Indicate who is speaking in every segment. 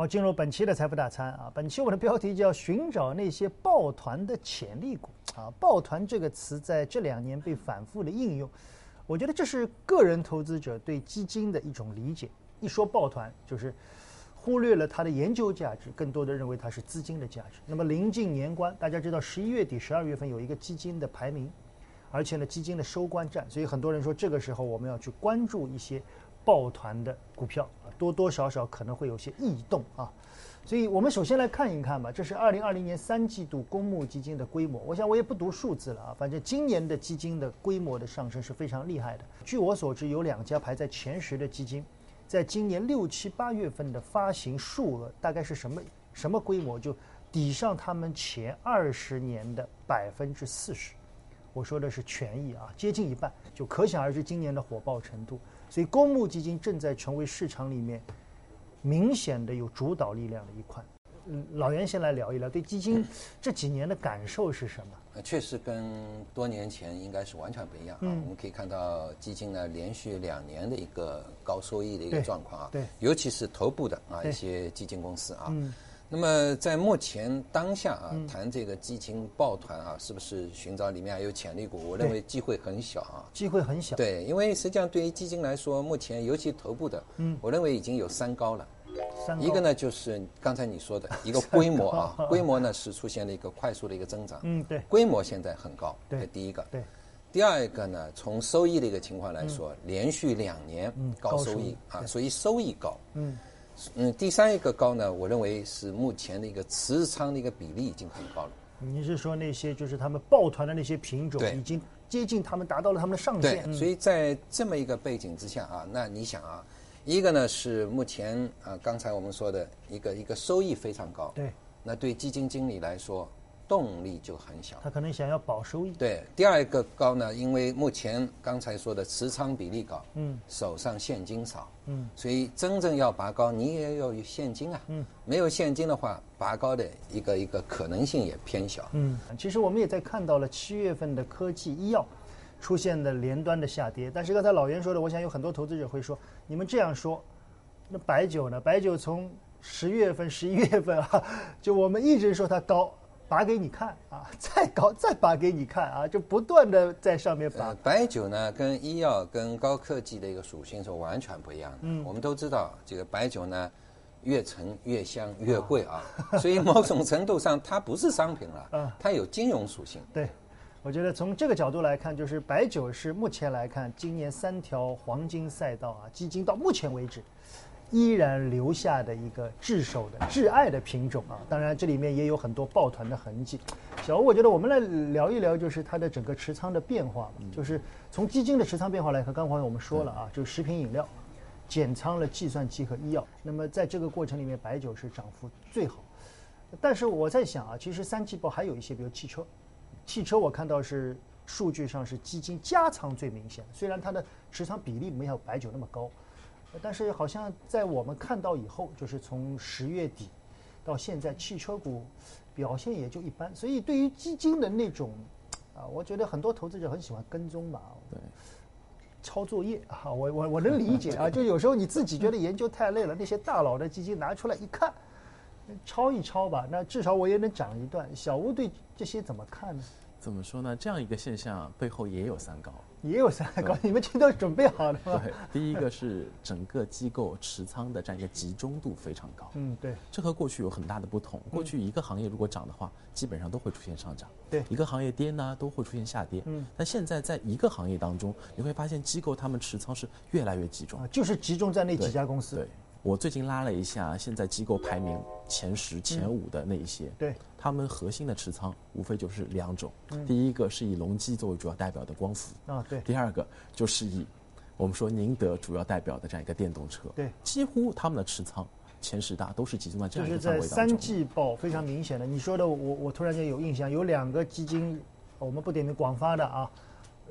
Speaker 1: 好，进入本期的财富大餐啊，本期我的标题叫“寻找那些抱团的潜力股”啊，抱团这个词在这两年被反复的应用，我觉得这是个人投资者对基金的一种理解。一说抱团，就是忽略了它的研究价值，更多的认为它是资金的价值。那么临近年关，大家知道十一月底、十二月份有一个基金的排名，而且呢基金的收官战，所以很多人说这个时候我们要去关注一些抱团的股票啊，多多少少可能会有些异动啊。所以我们首先来看一看吧，这是二零二零年三季度公募基金的规模。我想我也不读数字了啊，反正今年的基金的规模的上升是非常厉害的。据我所知，有两家排在前十的基金。在今年六七八月份的发行数额大概是什么什么规模？就抵上他们前二十年的百分之四十。我说的是权益啊，接近一半，就可想而知今年的火爆程度。所以公募基金正在成为市场里面明显的有主导力量的一块。嗯，老袁先来聊一聊对基金这几年的感受是什么？
Speaker 2: 呃，确实跟多年前应该是完全不一样啊。我们可以看到基金呢连续两年的一个高收益的一个状况啊。
Speaker 1: 对。
Speaker 2: 尤其是头部的啊一些基金公司啊。嗯。那么在目前当下啊，谈这个基金抱团啊，是不是寻找里面还有潜力股？我认为机会很小啊。
Speaker 1: 机会很小。
Speaker 2: 对，因为实际上对于基金来说，目前尤其头部的，嗯，我认为已经有三高了。一个呢，就是刚才你说的 一个规模啊，规模呢是出现了一个快速的一个增长。
Speaker 1: 嗯，对，
Speaker 2: 规模现在很高。
Speaker 1: 对，
Speaker 2: 第一个。
Speaker 1: 对，
Speaker 2: 第二个呢，从收益的一个情况来说，连续两年高收益啊，所以收益高。嗯，嗯，第三一个高呢，我认为是目前的一个持仓的一个比例已经很高了。
Speaker 1: 你是说那些就是他们抱团的那些品种已经接近他们达到了他们的上限？
Speaker 2: 对，所以在这么一个背景之下啊，那你想啊。一个呢是目前啊，刚才我们说的一个一个收益非常高，
Speaker 1: 对，
Speaker 2: 那对基金经理来说动力就很小，
Speaker 1: 他可能想要保收益。
Speaker 2: 对，第二个高呢，因为目前刚才说的持仓比例高，嗯，手上现金少，嗯，所以真正要拔高，你也要有现金啊，嗯，没有现金的话，拔高的一个一个可能性也偏小。
Speaker 1: 嗯，其实我们也在看到了七月份的科技医药。出现的连端的下跌，但是刚才老袁说的，我想有很多投资者会说，你们这样说，那白酒呢？白酒从十月份、十一月份啊，就我们一直说它高，拔给你看啊，再高再拔给你看啊，就不断的在上面拔。
Speaker 2: 白酒呢，跟医药、跟高科技的一个属性是完全不一样的。嗯，我们都知道，这个白酒呢，越陈越香越贵啊，所以某种程度上它不是商品了，它有金融属性。
Speaker 1: 对。我觉得从这个角度来看，就是白酒是目前来看今年三条黄金赛道啊，基金到目前为止依然留下的一个炙手的挚爱的品种啊。当然，这里面也有很多抱团的痕迹。小吴，我觉得我们来聊一聊，就是它的整个持仓的变化。就是从基金的持仓变化来看，刚才我们说了啊，就是食品饮料减仓了计算机和医药。那么在这个过程里面，白酒是涨幅最好。但是我在想啊，其实三季报还有一些，比如汽车。汽车我看到是数据上是基金加仓最明显，虽然它的持仓比例没有白酒那么高，但是好像在我们看到以后，就是从十月底到现在，汽车股表现也就一般。所以对于基金的那种啊，我觉得很多投资者很喜欢跟踪吧，
Speaker 3: 对，
Speaker 1: 抄作业啊，我我我能理解啊，就有时候你自己觉得研究太累了，那些大佬的基金拿出来一看。抄一抄吧，那至少我也能涨一段。小吴对这些怎么看呢？
Speaker 3: 怎么说呢？这样一个现象背后也有三高，
Speaker 1: 也有三高。你们这都准备好了吗？
Speaker 3: 对，第一个是整个机构持仓的这样一个集中度非常高。
Speaker 1: 嗯，对。
Speaker 3: 这和过去有很大的不同。过去一个行业如果涨的话，基本上都会出现上涨。
Speaker 1: 对。
Speaker 3: 一个行业跌呢，都会出现下跌。嗯。但现在在一个行业当中，你会发现机构他们持仓是越来越集中。
Speaker 1: 就是集中在那几家公司。
Speaker 3: 对。我最近拉了一下，现在机构排名前十、前五的那一些，
Speaker 1: 对，
Speaker 3: 他们核心的持仓无非就是两种，第一个是以隆基作为主要代表的光伏
Speaker 1: 啊，对，
Speaker 3: 第二个就是以我们说宁德主要代表的这样一个电动车，
Speaker 1: 对，
Speaker 3: 几乎他们的持仓前十大都是集中在这样一个
Speaker 1: 范围当中。就是在三季报非常明显的，你说的我我突然间有印象，有两个基金，我们不点名广发的啊。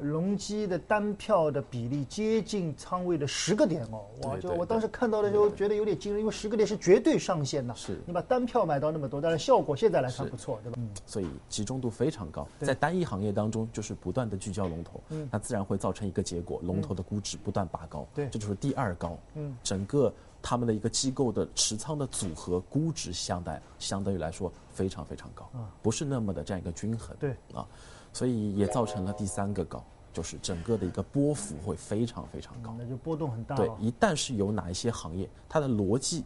Speaker 1: 隆基的单票的比例接近仓位的十个点哦，哇！就我当时看到的时候觉得有点惊人，因为十个点是绝对上限呐。
Speaker 3: 是。
Speaker 1: 你把单票买到那么多，但是。效果现在来看不错，对吧？嗯，
Speaker 3: 所以集中度非常高，在单一行业当中就是不断的聚焦龙头，那自然会造成一个结果，龙头的估值不断拔高，
Speaker 1: 对。
Speaker 3: 这就是第二高，嗯，整个他们的一个机构的持仓的组合估值相对相对于来说非常非常高，不是那么的这样一个均衡，
Speaker 1: 对。
Speaker 3: 啊，所以也造成了第三个高，就是整个的一个波幅会非常非常高，
Speaker 1: 那就波动很大
Speaker 3: 对，。一旦是有哪一些行业，它的逻辑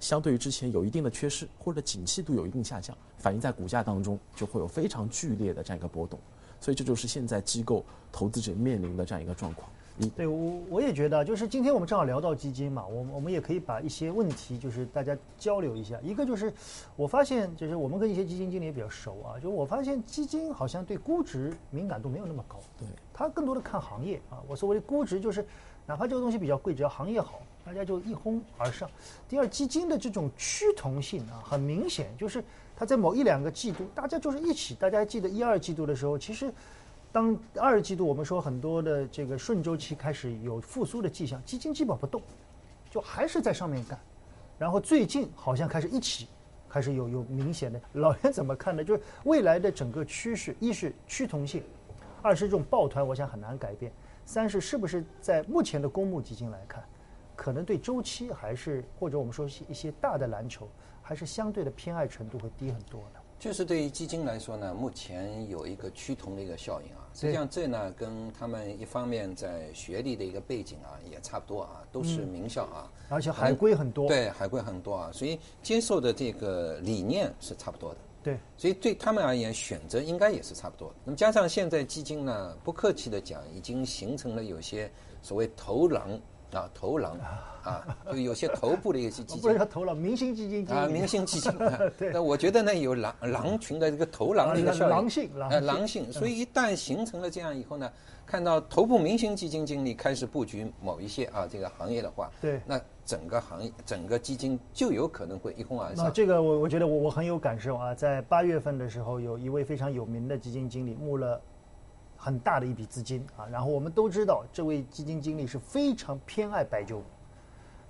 Speaker 3: 相对于之前有一定的缺失，或者景气度有一定下降，反映在股价当中，就会有非常剧烈的这样一个波动。所以这就是现在机构投资者面临的这样一个状况。你
Speaker 1: 对我我也觉得，就是今天我们正好聊到基金嘛，我们我们也可以把一些问题就是大家交流一下。一个就是我发现，就是我们跟一些基金经理也比较熟啊，就我发现基金好像对估值敏感度没有那么高，
Speaker 3: 对
Speaker 1: 他更多的看行业啊。我所谓的估值就是，哪怕这个东西比较贵，只要行业好，大家就一哄而上。第二，基金的这种趋同性啊，很明显，就是它在某一两个季度，大家就是一起。大家还记得一二季度的时候，其实当二季度我们说很多的这个顺周期开始有复苏的迹象，基金基本不动，就还是在上面干。然后最近好像开始一起，开始有有明显的。老袁怎么看呢？就是未来的整个趋势，一是趋同性，二是这种抱团，我想很难改变。三是是不是在目前的公募基金来看，可能对周期还是或者我们说一些大的蓝筹，还是相对的偏爱程度会低很多的。
Speaker 2: 就是对于基金来说呢，目前有一个趋同的一个效应啊。实际上这呢，跟他们一方面在学历的一个背景啊也差不多啊，都是名校啊，
Speaker 1: 而且海归很多。
Speaker 2: 对，海归很多啊，所以接受的这个理念是差不多的。
Speaker 1: 对
Speaker 2: 所以对他们而言，选择应该也是差不多的。那么加上现在基金呢，不客气的讲，已经形成了有些所谓头狼啊，头狼啊，就有些头部的一些基金
Speaker 1: 不是
Speaker 2: 金
Speaker 1: 叫投了明星基金
Speaker 2: 啊，明星基金。啊
Speaker 1: 对
Speaker 2: 那我觉得呢，有狼狼群的这个头狼的一个效应，
Speaker 1: 啊狼性狼
Speaker 2: 呃狼性。所以一旦形成了这样以后呢，看到头部明星基金经理开始布局某一些啊这个行业的话，
Speaker 1: 对
Speaker 2: 那整个行业整个基金就有可能会一哄而
Speaker 1: 那
Speaker 2: 上。
Speaker 1: 这个我我觉得我我很有感受啊，在八月份的时候，有一位非常有名的基金经理募了很大的一笔资金啊，然后我们都知道这位基金经理是非常偏爱白酒股，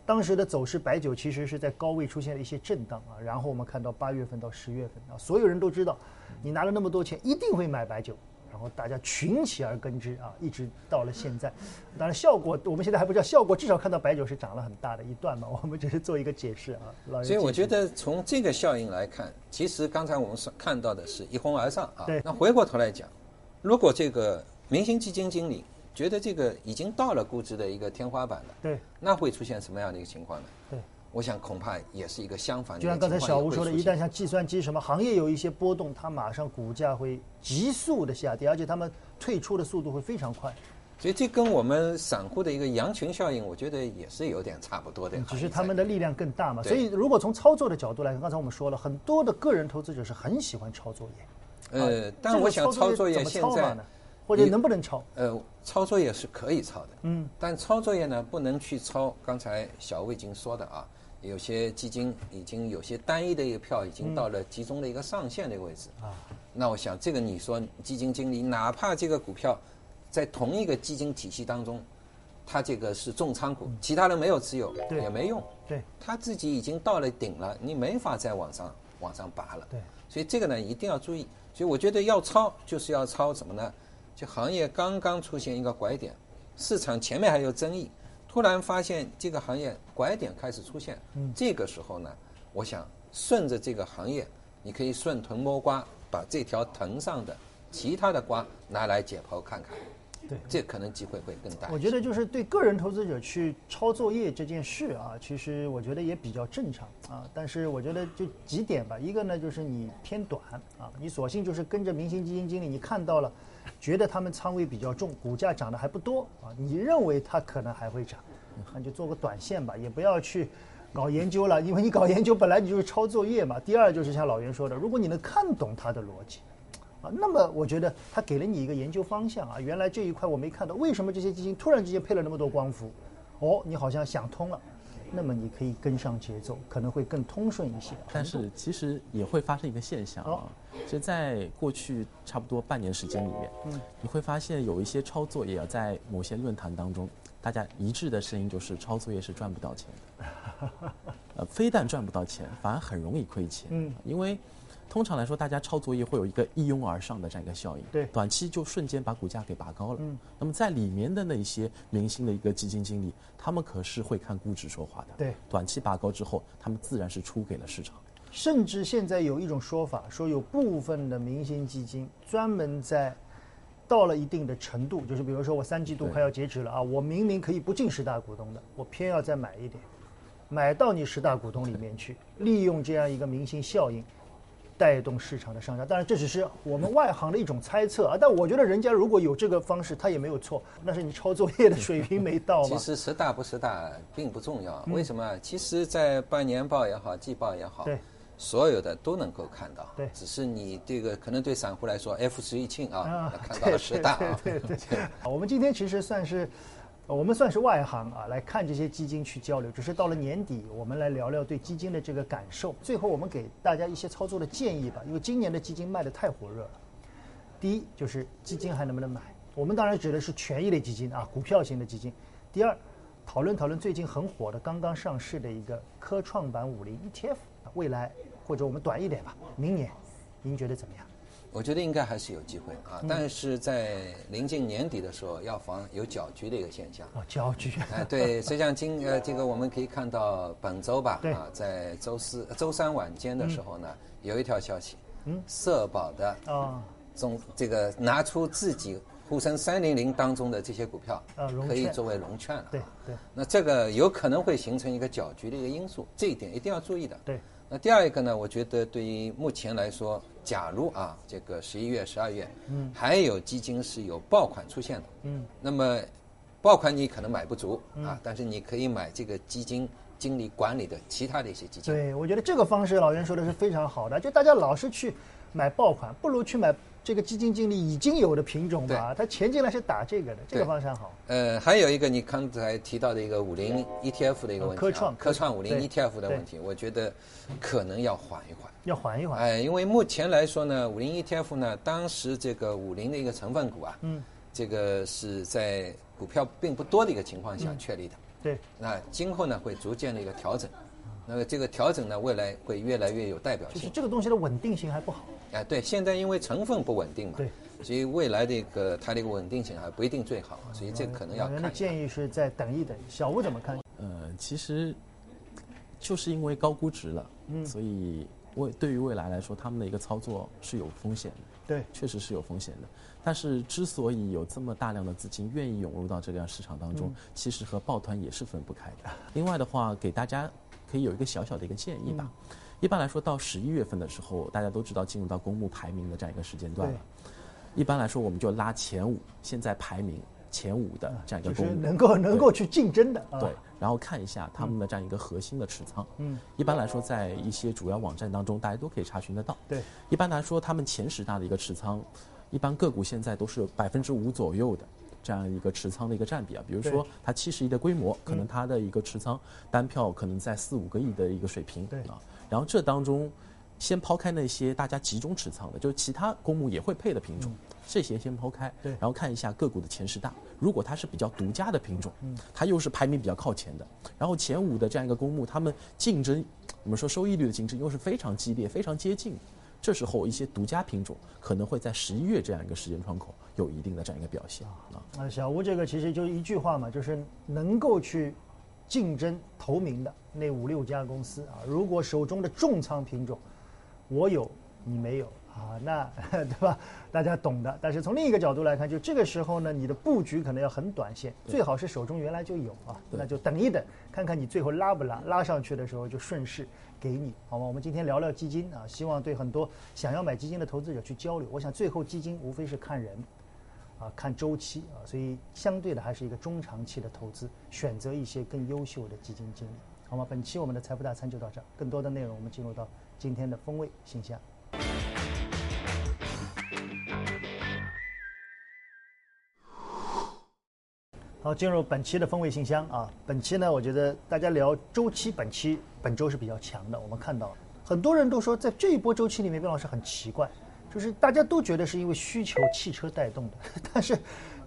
Speaker 1: 当时的走势白酒其实是在高位出现了一些震荡啊，然后我们看到八月份到十月份啊，所有人都知道你拿了那么多钱一定会买白酒。然后大家群起而跟之啊，一直到了现在。当然效果我们现在还不知道效果，至少看到白酒是涨了很大的一段嘛。我们只是做一个解释啊。老
Speaker 2: 所以我觉
Speaker 1: 得
Speaker 2: 得从这个效应来看，其实刚才我们是看到的是一哄而上啊
Speaker 1: 对。
Speaker 2: 那回过头来讲，如果这个明星基金经理觉得这个已经到了估值的一个天花板了，
Speaker 1: 对
Speaker 2: 那会出现什么样的一个情况呢？
Speaker 1: 对。
Speaker 2: 我想恐怕也是一个相反的
Speaker 1: 就。像刚才小吴说的，一旦像计算机什么行业有一些波动，它马上股价会急速的下跌，而且他们退出的速度会非常快。
Speaker 2: 所以这跟我们散户的一个羊群效应，我觉得也是有点差不多的。
Speaker 1: 只是他们的力量更大嘛。所以如果从操作的角度来看，刚才我们说了很多的个人投资者是很喜欢抄作业。
Speaker 2: 呃
Speaker 1: 啊，
Speaker 2: 但我想
Speaker 1: 这个
Speaker 2: 操作业现在？
Speaker 1: 或者能不能抄？
Speaker 2: 呃，抄作业是可以抄的，
Speaker 1: 嗯，
Speaker 2: 但抄作业呢不能去抄。刚才小魏已经说的啊，有些基金已经有些单一的一个票已经到了集中的一个上限的一个位置
Speaker 1: 啊。
Speaker 2: 那我想这个你说基金经理，哪怕这个股票在同一个基金体系当中，他这个是重仓股，其他人没有持有也没用，
Speaker 1: 对
Speaker 2: 他自己已经到了顶了，你没法再往上往上拔了。
Speaker 1: 对，
Speaker 2: 所以这个呢一定要注意。所以我觉得要抄就是要抄什么呢？就行业刚刚出现一个拐点，市场前面还有争议，突然发现这个行业拐点开始出现，
Speaker 1: 嗯
Speaker 2: 这个时候呢，我想顺着这个行业，你可以顺藤摸瓜，把这条藤上的其他的瓜拿来解剖看看，
Speaker 1: 对。
Speaker 2: 这可能机会会更大。
Speaker 1: 我觉得就是对个人投资者去抄作业这件事啊，其实我觉得也比较正常啊。但是我觉得就几点吧，一个呢就是你偏短啊，你索性就是跟着明星基金经理，你看到了，觉得他们仓位比较重，股价涨得还不多啊，你认为它可能还会涨，那就做个短线吧，也不要去。搞研究了，因为你搞研究本来你就是抄作业嘛。第二就是像老袁说的，如果你能看懂它的逻辑，啊，那么我觉得他给了你一个研究方向啊，原来这一块我没看到，为什么这些基金突然之间配了那么多光伏？哦，你好像想通了，那么你可以跟上节奏，可能会更通顺一些。
Speaker 3: 但是其实也会发生一个现象啊，其实在过去差不多半年时间里面，嗯，你会发现有一些抄作业啊，在某些论坛当中，大家一致的声音就是抄作业是赚不到钱的，呃，非但赚不到钱，反而很容易亏钱，嗯，因为。通常来说，大家抄作业会有一个一拥而上的这样一个效应，
Speaker 1: 对，
Speaker 3: 短期就瞬间把股价给拔高了。嗯，那么在里面的那些明星的一个基金经理，他们可是会看估值说话的。
Speaker 1: 对，
Speaker 3: 短期拔高之后，他们自然是出给了市场。
Speaker 1: 甚至现在有一种说法，说有部分的明星基金专门在到了一定的程度，就是比如说我三季度快要截止了啊，我明明可以不进十大股东的，我偏要再买一点，买到你十大股东里面去，利用这样一个明星效应。带动市场的上涨，当然这只是我们外行的一种猜测啊。但我觉得人家如果有这个方式，他也没有错。那是你抄作业的水平没到
Speaker 2: 其实十大不十大并不重要，为什么？其实，在半年报也好，季报也好，
Speaker 1: 对，
Speaker 2: 所有的都能够看到。
Speaker 1: 对，
Speaker 2: 只是你这个可能对散户来说，F 十一庆啊，看到了十大
Speaker 1: 啊。对对对。我们今天其实算是。我们算是外行啊，来看这些基金去交流。只是到了年底，我们来聊聊对基金的这个感受。最后，我们给大家一些操作的建议吧。因为今年的基金卖的太火热了。第一，就是基金还能不能买？我们当然指的是权益类基金啊，股票型的基金。第二，讨论讨论最近很火的、刚刚上市的一个科创板五零 ETF，未来或者我们短一点吧，明年，您觉得怎么样？
Speaker 2: 我觉得应该还是有机会啊，但是在临近年底的时候，要防有搅局的一个现象。
Speaker 1: 哦，搅局。
Speaker 2: 哎，对，实际上今呃，这个我们可以看到本周吧，啊，在周四、周三晚间的时候呢，有一条消息，嗯，社保的啊，总这个拿出自己沪深三零零当中的这些股票，啊，可以作为融券了。
Speaker 1: 对对。
Speaker 2: 那这个有可能会形成一个搅局的一个因素，这一点一定要注意的。
Speaker 1: 对。
Speaker 2: 那第二一个呢？我觉得对于目前来说，假如啊，这个十一月、十二月，嗯，还有基金是有爆款出现的，嗯，那么爆款你可能买不足啊，但是你可以买这个基金经理管理的其他的一些基金。
Speaker 1: 对，我觉得这个方式老袁说的是非常好的，就大家老是去买爆款，不如去买。这个基金经理已经有的品种吧，他钱进来是打这个的，这个方向好。
Speaker 2: 呃，还有一个你刚才提到的一个五零 ETF 的一个问题，
Speaker 1: 科创
Speaker 2: 科创五零 ETF 的问题，我觉得可能要缓一缓。
Speaker 1: 要缓一缓。
Speaker 2: 哎，因为目前来说呢，五零 ETF 呢，当时这个五零的一个成分股啊，嗯，这个是在股票并不多的一个情况下确立的。
Speaker 1: 对。
Speaker 2: 那今后呢，会逐渐的一个调整。那么这个调整呢，未来会越来越有代表性。
Speaker 1: 就是这个东西的稳定性还不好。
Speaker 2: 哎，对，现在因为成分不稳定嘛，
Speaker 1: 对，
Speaker 2: 所以未来的一个它的一个稳定性还不一定最好，所以这可能要看。
Speaker 1: 的建议是再等一等。小吴怎么看？
Speaker 3: 呃，其实就是因为高估值了，嗯，所以未对于未来来说，他们的一个操作是有风险的。
Speaker 1: 对，
Speaker 3: 确实是有风险的。但是之所以有这么大量的资金愿意涌入到这个市场当中，其实和抱团也是分不开的。另外的话，给大家。可以有一个小小的一个建议吧。一般来说，到十一月份的时候，大家都知道进入到公募排名的这样一个时间段了。一般来说，我们就拉前五，现在排名前五的这样一个公募，
Speaker 1: 能够能够去竞争的。
Speaker 3: 对，然后看一下他们的这样一个核心的持仓。嗯。一般来说，在一些主要网站当中，大家都可以查询得到。
Speaker 1: 对。
Speaker 3: 一般来说，他们前十大的一个持仓，一般个股现在都是百分之五左右的。这样一个持仓的一个占比啊，比如说它七十亿的规模，可能它的一个持仓单票可能在四五个亿的一个水平啊。然后这当中，先抛开那些大家集中持仓的，就是其他公募也会配的品种，这些先抛开，然后看一下个股的前十大。如果它是比较独家的品种，它又是排名比较靠前的，然后前五的这样一个公募，他们竞争，我们说收益率的竞争又是非常激烈、非常接近。这时候，一些独家品种可能会在十一月这样一个时间窗口有一定的这样一个表现啊。
Speaker 1: 那小吴这个其实就一句话嘛，就是能够去竞争头名的那五六家公司啊，如果手中的重仓品种我有你没有。啊，那 对吧？大家懂的。但是从另一个角度来看，就这个时候呢，你的布局可能要很短线，最好是手中原来就有啊。那就等一等，看看你最后拉不拉，拉上去的时候就顺势给你，好吗？我们今天聊聊基金啊，希望对很多想要买基金的投资者去交流。我想最后基金无非是看人，啊，看周期啊，所以相对的还是一个中长期的投资，选择一些更优秀的基金经理，好吗？本期我们的财富大餐就到这儿，更多的内容我们进入到今天的风味信箱。好，进入本期的风味信箱啊。本期呢，我觉得大家聊周期，本期本周是比较强的。我们看到很多人都说，在这一波周期里面，边老师很奇怪，就是大家都觉得是因为需求汽车带动的，但是。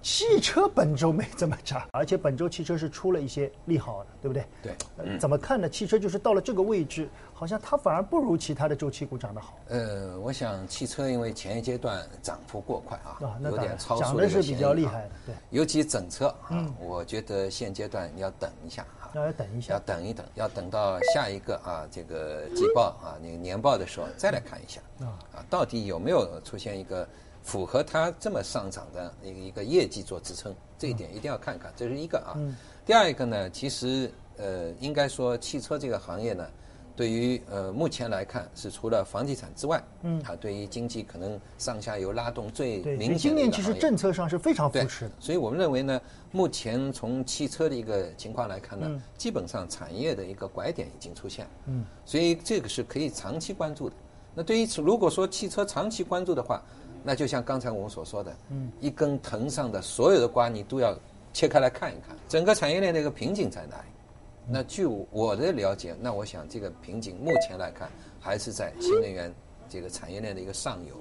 Speaker 1: 汽车本周没怎么涨，而且本周汽车是出了一些利好的，对不对？
Speaker 2: 对。
Speaker 1: 怎么看呢？汽车就是到了这个位置，好像它反而不如其他的周期股涨得好。
Speaker 2: 呃，我想汽车因为前一阶段涨幅过快啊，有点超
Speaker 1: 速的是比较厉害的。对。
Speaker 2: 尤其整车啊，我觉得现阶段你要等一下啊，
Speaker 1: 要等一下，
Speaker 2: 要等一等，要等到下一个啊这个季报啊那个年报的时候再来看一下啊啊，到底有没有出现一个。符合它这么上涨的一个一个业绩做支撑，这一点一定要看看，这是一个啊。第二一个呢，其实呃，应该说汽车这个行业呢，对于呃目前来看是除了房地产之外，嗯，啊，对于经济可能上下游拉动最明显的
Speaker 1: 今年其实政策上是非常扶持的。
Speaker 2: 所以我们认为呢，目前从汽车的一个情况来看呢，基本上产业的一个拐点已经出现。嗯，所以这个是可以长期关注的。那对于如果说汽车长期关注的话，那就像刚才我们所说的，嗯，一根藤上的所有的瓜，你都要切开来看一看，整个产业链的一个瓶颈在哪里？那据我的了解，那我想这个瓶颈目前来看还是在新能源这个产业链的一个上游，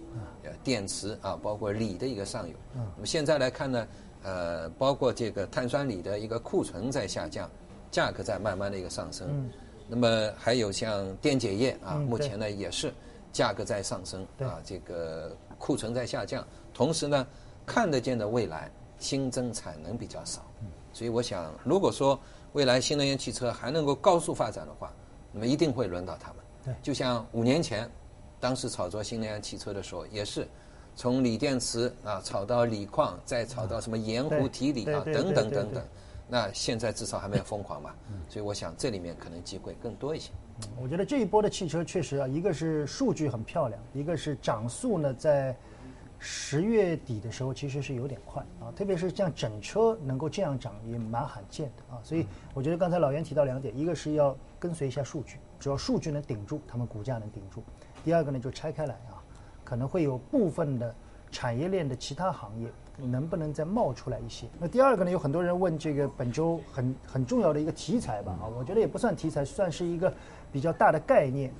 Speaker 2: 呃，电池啊，包括锂的一个上游。那么现在来看呢，呃，包括这个碳酸锂的一个库存在下降，价格在慢慢的一个上升。那么还有像电解液啊，目前呢也是价格在上升啊，这个。库存在下降，同时呢，看得见的未来新增产能比较少，所以我想，如果说未来新能源汽车还能够高速发展的话，那么一定会轮到他们。
Speaker 1: 对，
Speaker 2: 就像五年前，当时炒作新能源汽车的时候，也是从锂电池啊炒到锂矿，再炒到什么盐湖提锂啊等等等等。那现在至少还没有疯狂嘛，所以我想这里面可能机会更多一些。
Speaker 1: 我觉得这一波的汽车确实啊，一个是数据很漂亮，一个是涨速呢，在十月底的时候其实是有点快啊，特别是像整车能够这样涨也蛮罕见的啊，所以我觉得刚才老袁提到两点，一个是要跟随一下数据，只要数据能顶住，他们股价能顶住；第二个呢就拆开来啊，可能会有部分的产业链的其他行业。能不能再冒出来一些？那第二个呢？有很多人问这个本周很很重要的一个题材吧？啊，我觉得也不算题材，算是一个比较大的概念。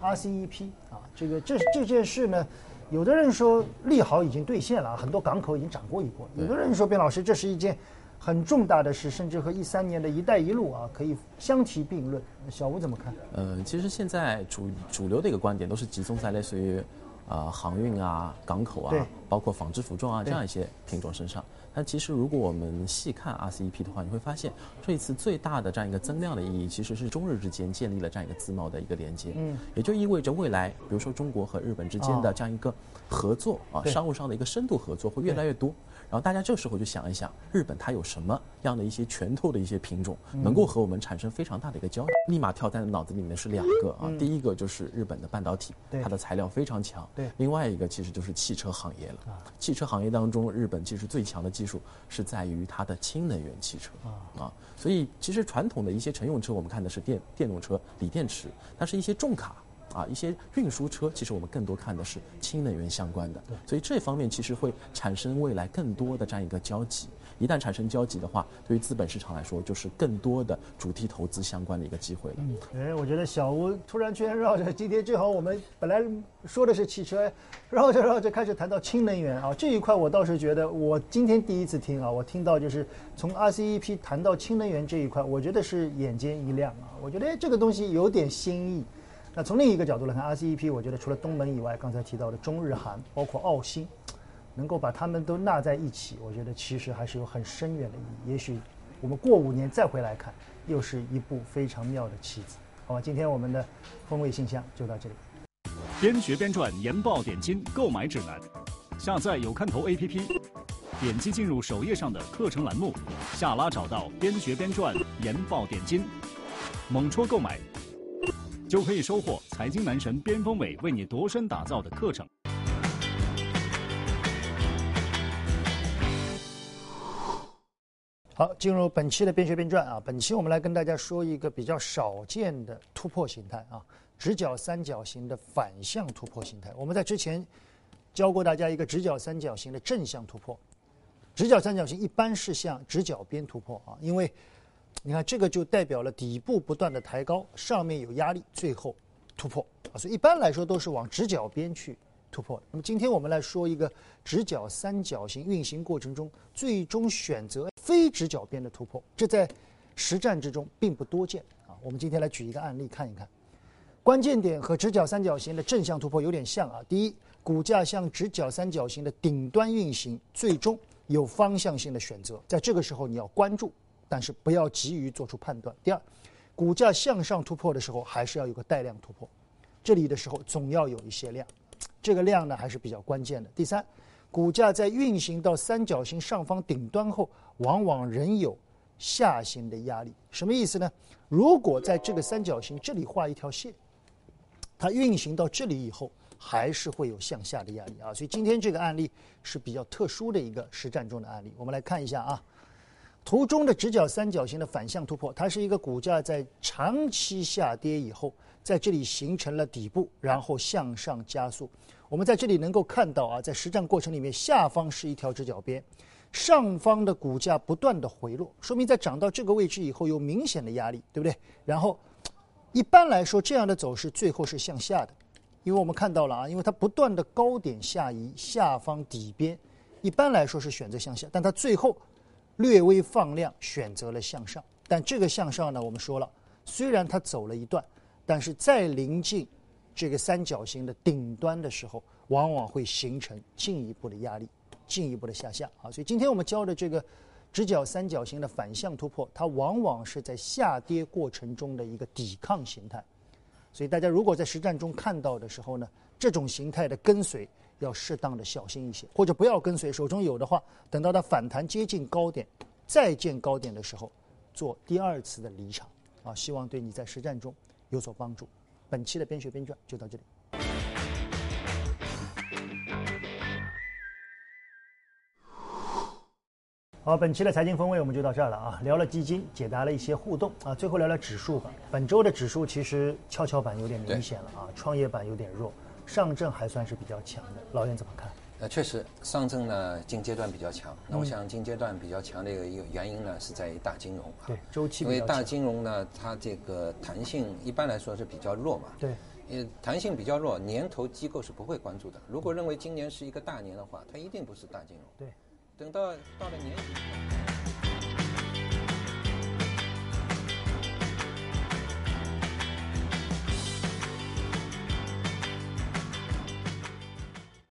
Speaker 1: RCEP 啊，这个这这件事呢，有的人说利好已经兑现了，很多港口已经涨过一波；有的人说边老师这是一件很重大的事，甚至和一三年的一带一路啊可以相提并论。小吴怎么看？
Speaker 3: 呃，其实现在主主流的一个观点都是集中在类似于。啊，航运啊，港口啊，包括纺织服装啊，这样一些品种身上。但其实，如果我们细看 RCEP 的话，你会发现这一次最大的这样一个增量的意义，其实是中日之间建立了这样一个自贸的一个连接。嗯，也就意味着未来，比如说中国和日本之间的这样一个合作啊，商务上的一个深度合作会越来越多。然后大家这时候就想一想，日本它有什么样的一些拳头的一些品种，能够和我们产生非常大的一个交流？立马跳在脑子里面是两个啊，第一个就是日本的半导体，它的材料非常强。
Speaker 1: 对，
Speaker 3: 另外一个其实就是汽车行业了。汽车行业当中，日本其实最强的技术是在于它的氢能源汽车啊啊，所以其实传统的一些乘用车，我们看的是电电动车、锂电池，但是一些重卡。啊，一些运输车，其实我们更多看的是氢能源相关的，所以这方面其实会产生未来更多的这样一个交集。一旦产生交集的话，对于资本市场来说，就是更多的主题投资相关的一个机会了。
Speaker 1: 哎，我觉得小吴突然间绕着今天正好我们本来说的是汽车，绕着绕着开始谈到氢能源啊，这一块我倒是觉得我今天第一次听啊，我听到就是从 RCEP 谈到氢能源这一块，我觉得是眼尖一亮啊，我觉得这个东西有点新意。那从另一个角度来看，RCEP，我觉得除了东盟以外，刚才提到的中日韩，包括澳新，能够把他们都纳在一起，我觉得其实还是有很深远的意义。也许我们过五年再回来看，又是一部非常妙的棋子。好吧，今天我们的风味信箱就到这里。
Speaker 4: 边学边赚研报点金购买指南，下载有看头 APP，点击进入首页上的课程栏目，下拉找到边学边赚研报点金，猛戳购买。就可以收获财经男神边锋伟为你度身打造的课程。
Speaker 1: 好，进入本期的边学边赚啊！本期我们来跟大家说一个比较少见的突破形态啊，直角三角形的反向突破形态。我们在之前教过大家一个直角三角形的正向突破，直角三角形一般是向直角边突破啊，因为你看这个就代表了底部不断的抬高，上面有压力，最后突破啊，所以一般来说都是往直角边去突破。那么今天我们来说一个直角三角形运行过程中最终选择非直角边的突破，这在实战之中并不多见啊。我们今天来举一个案例看一看，关键点和直角三角形的正向突破有点像啊。第一，股价向直角三角形的顶端运行，最终有方向性的选择，在这个时候你要关注。但是不要急于做出判断。第二，股价向上突破的时候，还是要有个带量突破，这里的时候总要有一些量，这个量呢还是比较关键的。第三，股价在运行到三角形上方顶端后，往往仍有下行的压力。什么意思呢？如果在这个三角形这里画一条线，它运行到这里以后，还是会有向下的压力啊。所以今天这个案例是比较特殊的一个实战中的案例，我们来看一下啊。图中的直角三角形的反向突破，它是一个股价在长期下跌以后，在这里形成了底部，然后向上加速。我们在这里能够看到啊，在实战过程里面，下方是一条直角边，上方的股价不断的回落，说明在涨到这个位置以后有明显的压力，对不对？然后，一般来说这样的走势最后是向下的，因为我们看到了啊，因为它不断的高点下移，下方底边一般来说是选择向下，但它最后。略微放量，选择了向上，但这个向上呢，我们说了，虽然它走了一段，但是在临近这个三角形的顶端的时候，往往会形成进一步的压力，进一步的下降啊。所以今天我们教的这个直角三角形的反向突破，它往往是在下跌过程中的一个抵抗形态。所以大家如果在实战中看到的时候呢，这种形态的跟随。要适当的小心一些，或者不要跟随，手中有的话，等到它反弹接近高点，再见高点的时候，做第二次的离场，啊，希望对你在实战中有所帮助。本期的边学边赚就到这里。好，本期的财经风味我们就到这儿了啊，聊了基金，解答了一些互动啊，最后聊聊指数吧。本周的指数其实跷跷板有点明显了啊，创业板有点弱。上证还算是比较强的，老袁怎么看？
Speaker 2: 呃，确实，上证呢近阶段比较强。那我想近阶段比较强的一个一个原因呢，是在于大金融。
Speaker 1: 对，周期
Speaker 2: 因为大金融呢，它这个弹性一般来说是比较弱嘛。
Speaker 1: 对。
Speaker 2: 呃，弹性比较弱，年头机构是不会关注的。如果认为今年是一个大年的话，它一定不是大金融。
Speaker 1: 对。
Speaker 2: 等到到了年底。